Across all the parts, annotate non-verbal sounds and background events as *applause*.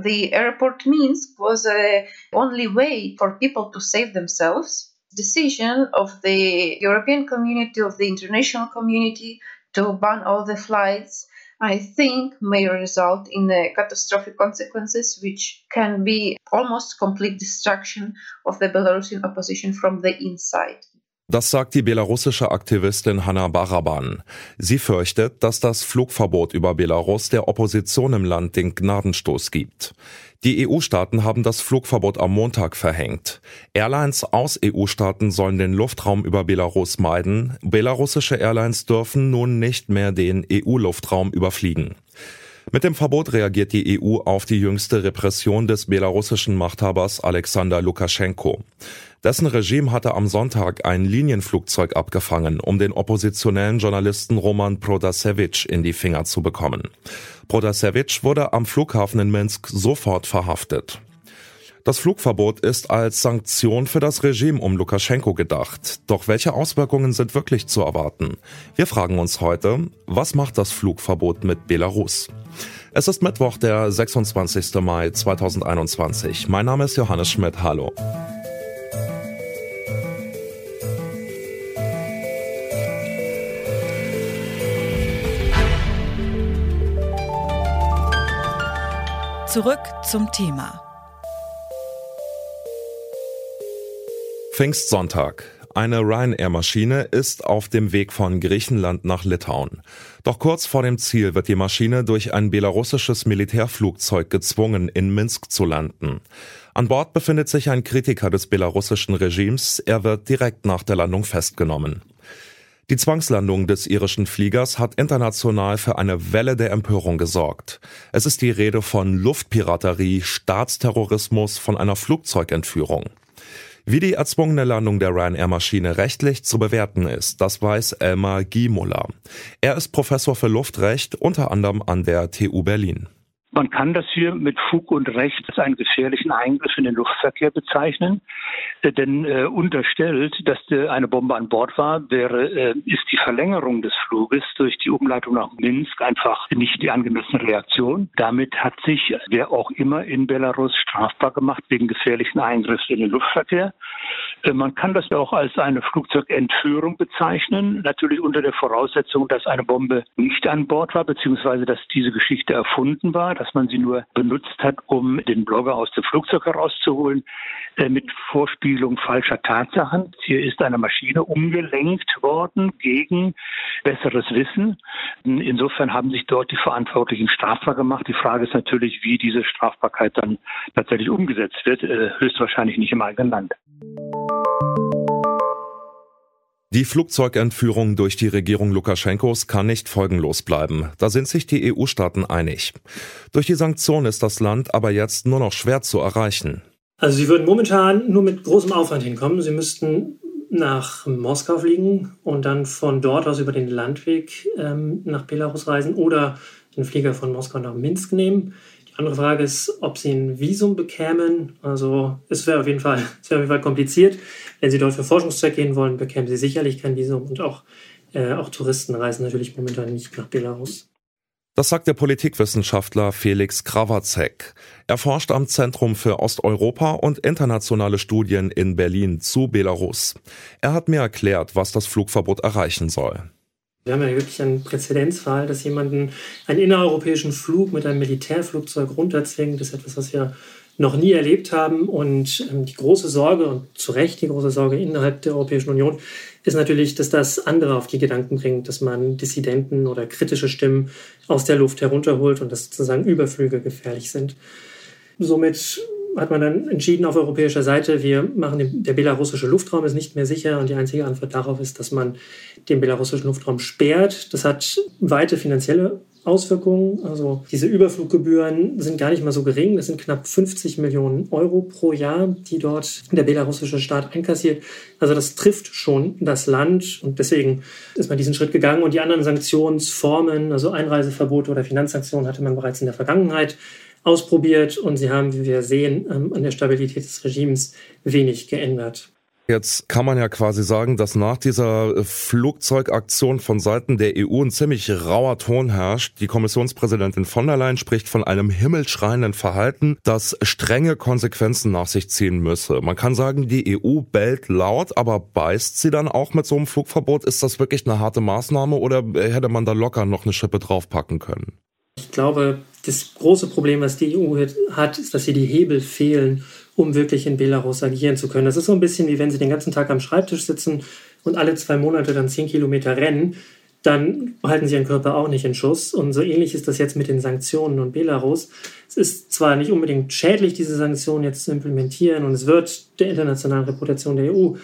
The airport Minsk was the only way for people to save themselves. Decision of the European community, of the international community to ban all the flights, I think may result in catastrophic consequences, which can be almost complete destruction of the Belarusian opposition from the inside. Das sagt die belarussische Aktivistin Hanna Baraban. Sie fürchtet, dass das Flugverbot über Belarus der Opposition im Land den Gnadenstoß gibt. Die EU-Staaten haben das Flugverbot am Montag verhängt. Airlines aus EU-Staaten sollen den Luftraum über Belarus meiden. Belarussische Airlines dürfen nun nicht mehr den EU-Luftraum überfliegen. Mit dem Verbot reagiert die EU auf die jüngste Repression des belarussischen Machthabers Alexander Lukaschenko. Dessen Regime hatte am Sonntag ein Linienflugzeug abgefangen, um den oppositionellen Journalisten Roman Protasevich in die Finger zu bekommen. Protasevich wurde am Flughafen in Minsk sofort verhaftet. Das Flugverbot ist als Sanktion für das Regime um Lukaschenko gedacht. Doch welche Auswirkungen sind wirklich zu erwarten? Wir fragen uns heute, was macht das Flugverbot mit Belarus? Es ist Mittwoch, der 26. Mai 2021. Mein Name ist Johannes Schmidt. Hallo. Zurück zum Thema. Pfingstsonntag. Eine Ryanair-Maschine ist auf dem Weg von Griechenland nach Litauen. Doch kurz vor dem Ziel wird die Maschine durch ein belarussisches Militärflugzeug gezwungen, in Minsk zu landen. An Bord befindet sich ein Kritiker des belarussischen Regimes. Er wird direkt nach der Landung festgenommen. Die Zwangslandung des irischen Fliegers hat international für eine Welle der Empörung gesorgt. Es ist die Rede von Luftpiraterie, Staatsterrorismus, von einer Flugzeugentführung. Wie die erzwungene Landung der Ryanair-Maschine rechtlich zu bewerten ist, das weiß Elmar Giemuller. Er ist Professor für Luftrecht unter anderem an der TU Berlin. Man kann das hier mit Fug und Recht als einen gefährlichen Eingriff in den Luftverkehr bezeichnen, äh, denn äh, unterstellt, dass äh, eine Bombe an Bord war, wäre, äh, ist die Verlängerung des Fluges durch die Umleitung nach Minsk einfach nicht die angemessene Reaktion. Damit hat sich wer auch immer in Belarus strafbar gemacht wegen gefährlichen Eingriffs in den Luftverkehr. Äh, man kann das auch als eine Flugzeugentführung bezeichnen, natürlich unter der Voraussetzung, dass eine Bombe nicht an Bord war, beziehungsweise dass diese Geschichte erfunden war dass man sie nur benutzt hat, um den Blogger aus dem Flugzeug herauszuholen, äh, mit Vorspielung falscher Tatsachen. Hier ist eine Maschine umgelenkt worden gegen besseres Wissen. Insofern haben sich dort die Verantwortlichen strafbar gemacht. Die Frage ist natürlich, wie diese Strafbarkeit dann tatsächlich umgesetzt wird. Äh, höchstwahrscheinlich nicht im eigenen Land. Die Flugzeugentführung durch die Regierung Lukaschenkos kann nicht folgenlos bleiben. Da sind sich die EU-Staaten einig. Durch die Sanktionen ist das Land aber jetzt nur noch schwer zu erreichen. Also sie würden momentan nur mit großem Aufwand hinkommen. Sie müssten nach Moskau fliegen und dann von dort aus über den Landweg ähm, nach Belarus reisen oder den Flieger von Moskau nach Minsk nehmen. Andere Frage ist, ob sie ein Visum bekämen. Also es wäre auf jeden Fall, *laughs* auf jeden Fall kompliziert. Wenn sie dort für Forschungszweck gehen wollen, bekämen sie sicherlich kein Visum und auch, äh, auch Touristen reisen natürlich momentan nicht nach Belarus. Das sagt der Politikwissenschaftler Felix Krawacek. Er forscht am Zentrum für Osteuropa und internationale Studien in Berlin zu Belarus. Er hat mir erklärt, was das Flugverbot erreichen soll. Wir haben ja wirklich einen Präzedenzfall, dass jemanden einen innereuropäischen Flug mit einem Militärflugzeug runterzwingt. Das ist etwas, was wir noch nie erlebt haben. Und ähm, die große Sorge, und zu Recht die große Sorge innerhalb der Europäischen Union, ist natürlich, dass das andere auf die Gedanken bringt, dass man Dissidenten oder kritische Stimmen aus der Luft herunterholt und dass sozusagen Überflüge gefährlich sind. Somit hat man dann entschieden auf europäischer Seite, wir machen den, der belarussische Luftraum ist nicht mehr sicher und die einzige Antwort darauf ist, dass man den belarussischen Luftraum sperrt. Das hat weite finanzielle Auswirkungen. Also diese Überfluggebühren sind gar nicht mal so gering. Das sind knapp 50 Millionen Euro pro Jahr, die dort der belarussische Staat einkassiert. Also das trifft schon das Land und deswegen ist man diesen Schritt gegangen. Und die anderen Sanktionsformen, also Einreiseverbote oder Finanzsanktionen, hatte man bereits in der Vergangenheit ausprobiert und sie haben, wie wir sehen, ähm, an der Stabilität des Regimes wenig geändert. Jetzt kann man ja quasi sagen, dass nach dieser Flugzeugaktion von Seiten der EU ein ziemlich rauer Ton herrscht. Die Kommissionspräsidentin von der Leyen spricht von einem himmelschreienden Verhalten, das strenge Konsequenzen nach sich ziehen müsse. Man kann sagen, die EU bellt laut, aber beißt sie dann auch mit so einem Flugverbot? Ist das wirklich eine harte Maßnahme oder hätte man da locker noch eine Schippe draufpacken können? Ich glaube, das große Problem, was die EU hat, ist, dass ihr die Hebel fehlen, um wirklich in Belarus agieren zu können. Das ist so ein bisschen wie wenn sie den ganzen Tag am Schreibtisch sitzen und alle zwei Monate dann zehn Kilometer rennen, dann halten sie ihren Körper auch nicht in Schuss. Und so ähnlich ist das jetzt mit den Sanktionen und Belarus. Es ist zwar nicht unbedingt schädlich, diese Sanktionen jetzt zu implementieren und es wird der internationalen Reputation der EU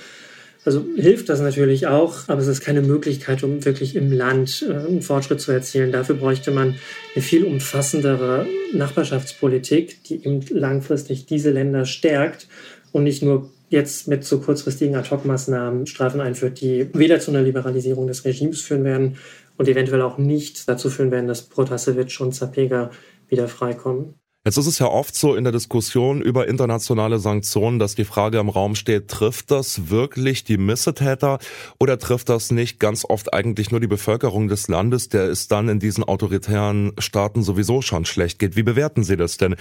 also hilft das natürlich auch, aber es ist keine Möglichkeit, um wirklich im Land äh, einen Fortschritt zu erzielen. Dafür bräuchte man eine viel umfassendere Nachbarschaftspolitik, die eben langfristig diese Länder stärkt und nicht nur jetzt mit so kurzfristigen Ad-Hoc-Maßnahmen Strafen einführt, die weder zu einer Liberalisierung des Regimes führen werden und eventuell auch nicht dazu führen werden, dass Protasevich und Zapega wieder freikommen. Jetzt ist es ja oft so in der Diskussion über internationale Sanktionen, dass die Frage im Raum steht, trifft das wirklich die Missetäter oder trifft das nicht ganz oft eigentlich nur die Bevölkerung des Landes, der es dann in diesen autoritären Staaten sowieso schon schlecht geht? Wie bewerten Sie das denn?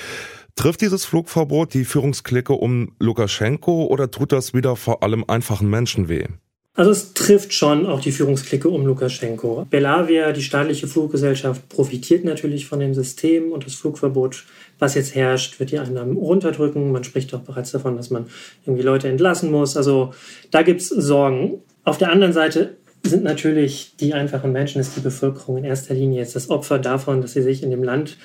Trifft dieses Flugverbot die Führungsklicke um Lukaschenko oder tut das wieder vor allem einfachen Menschen weh? Also es trifft schon auch die Führungsklicke um Lukaschenko. Belavia, die staatliche Fluggesellschaft, profitiert natürlich von dem System und das Flugverbot, was jetzt herrscht, wird die Einnahmen runterdrücken. Man spricht auch bereits davon, dass man irgendwie Leute entlassen muss. Also da gibt es Sorgen. Auf der anderen Seite sind natürlich die einfachen Menschen, ist die Bevölkerung in erster Linie jetzt das Opfer davon, dass sie sich in dem Land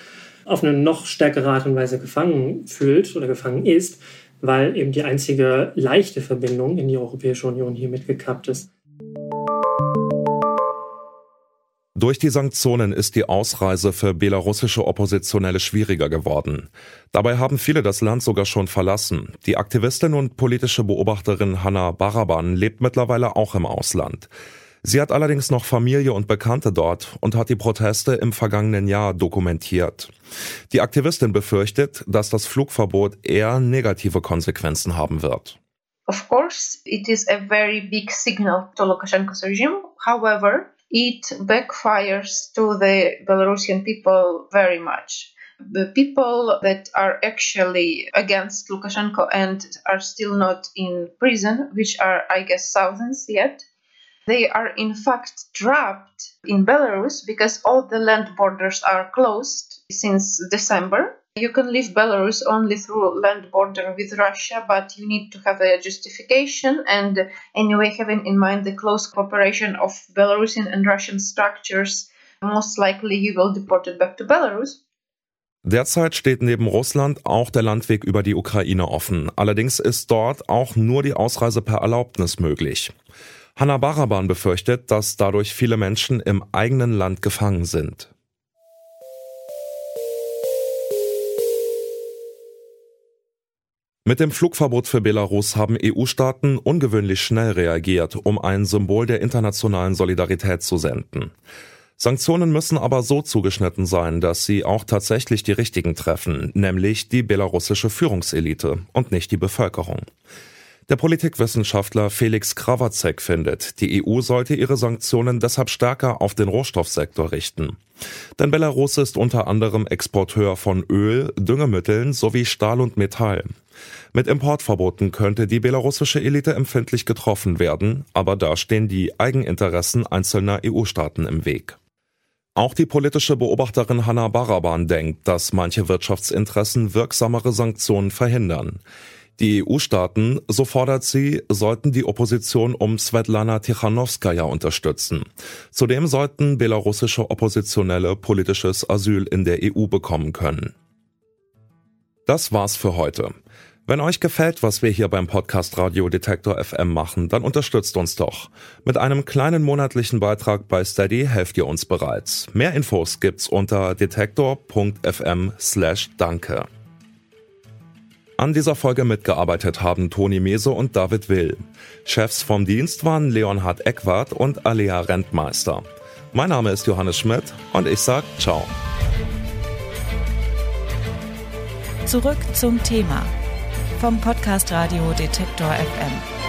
auf eine noch stärkere Art und Weise gefangen fühlt oder gefangen ist weil eben die einzige leichte Verbindung in die Europäische Union hiermit gekappt ist. Durch die Sanktionen ist die Ausreise für belarussische Oppositionelle schwieriger geworden. Dabei haben viele das Land sogar schon verlassen. Die Aktivistin und politische Beobachterin Hanna Baraban lebt mittlerweile auch im Ausland. Sie hat allerdings noch Familie und Bekannte dort und hat die Proteste im vergangenen Jahr dokumentiert. Die Aktivistin befürchtet, dass das Flugverbot eher negative Konsequenzen haben wird. Of course, it is a very big signal to Lukashenko's regime. However, it backfires to the Belarusian people very much. The people that are actually against Lukashenko and are still not in prison, which are, I guess, thousands yet, They are in fact trapped in Belarus because all the land borders are closed since December. You can leave Belarus only through land border with Russia, but you need to have a justification. And anyway, having in mind the close cooperation of Belarusian and Russian structures, most likely you will deported back to Belarus. Derzeit steht neben Russland auch der Landweg über die Ukraine offen. Allerdings ist dort auch nur die Ausreise per Erlaubnis möglich. Hanna Baraban befürchtet, dass dadurch viele Menschen im eigenen Land gefangen sind. Mit dem Flugverbot für Belarus haben EU-Staaten ungewöhnlich schnell reagiert, um ein Symbol der internationalen Solidarität zu senden. Sanktionen müssen aber so zugeschnitten sein, dass sie auch tatsächlich die richtigen treffen, nämlich die belarussische Führungselite und nicht die Bevölkerung. Der Politikwissenschaftler Felix Krawacek findet, die EU sollte ihre Sanktionen deshalb stärker auf den Rohstoffsektor richten. Denn Belarus ist unter anderem Exporteur von Öl, Düngemitteln sowie Stahl und Metall. Mit Importverboten könnte die belarussische Elite empfindlich getroffen werden, aber da stehen die Eigeninteressen einzelner EU-Staaten im Weg. Auch die politische Beobachterin Hanna Baraban denkt, dass manche Wirtschaftsinteressen wirksamere Sanktionen verhindern. Die EU-Staaten, so fordert sie, sollten die Opposition um Svetlana Tichanowskaja unterstützen. Zudem sollten belarussische Oppositionelle politisches Asyl in der EU bekommen können. Das war's für heute. Wenn euch gefällt, was wir hier beim Podcast Radio Detektor FM machen, dann unterstützt uns doch. Mit einem kleinen monatlichen Beitrag bei Steady helft ihr uns bereits. Mehr Infos gibt's unter detektor.fm slash danke. An dieser Folge mitgearbeitet haben Toni Mese und David Will. Chefs vom Dienst waren Leonhard Eckwart und Alea Rentmeister. Mein Name ist Johannes Schmidt und ich sag ciao. Zurück zum Thema vom Podcast Radio Detektor FM.